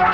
I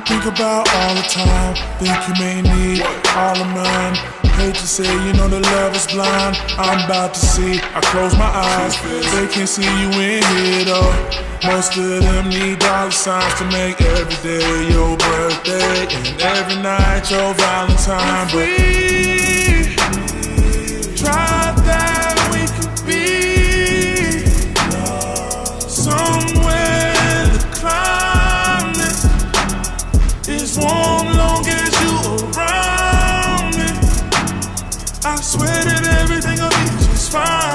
think about all the time. Think you may need all of mine. Hate to say, you know the love is blind. I'm about to see. I close my eyes. They can't see you in here though. Most of them need dollar signs to make every day your birthday and every night your Valentine. But I swear that everything will be just fine.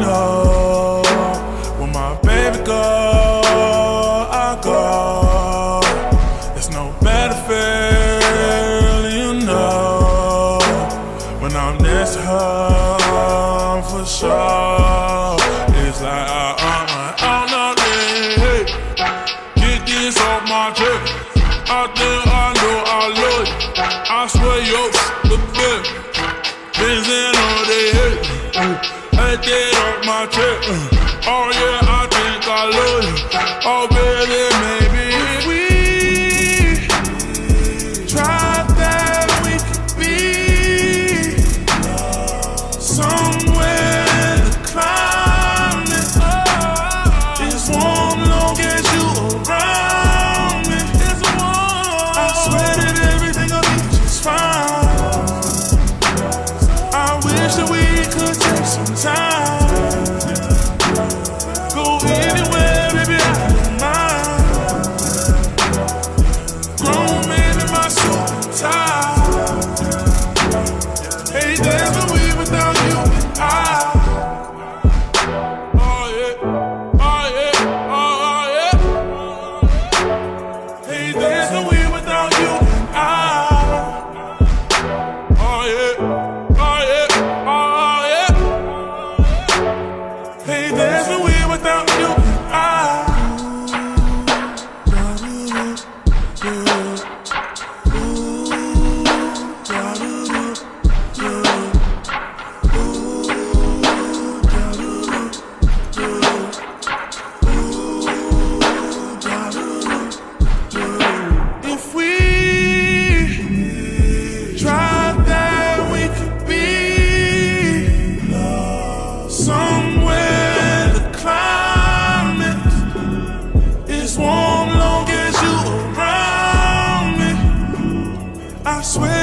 Know when my baby go, I go. There's no better feeling, you know, when I'm next to her for sure. It's like I, I, I, I'm not hey, get this off my chest. I think I know I love you. I swear you're the best. Benz in all they hate. Take that swarm long as you around me. I swear.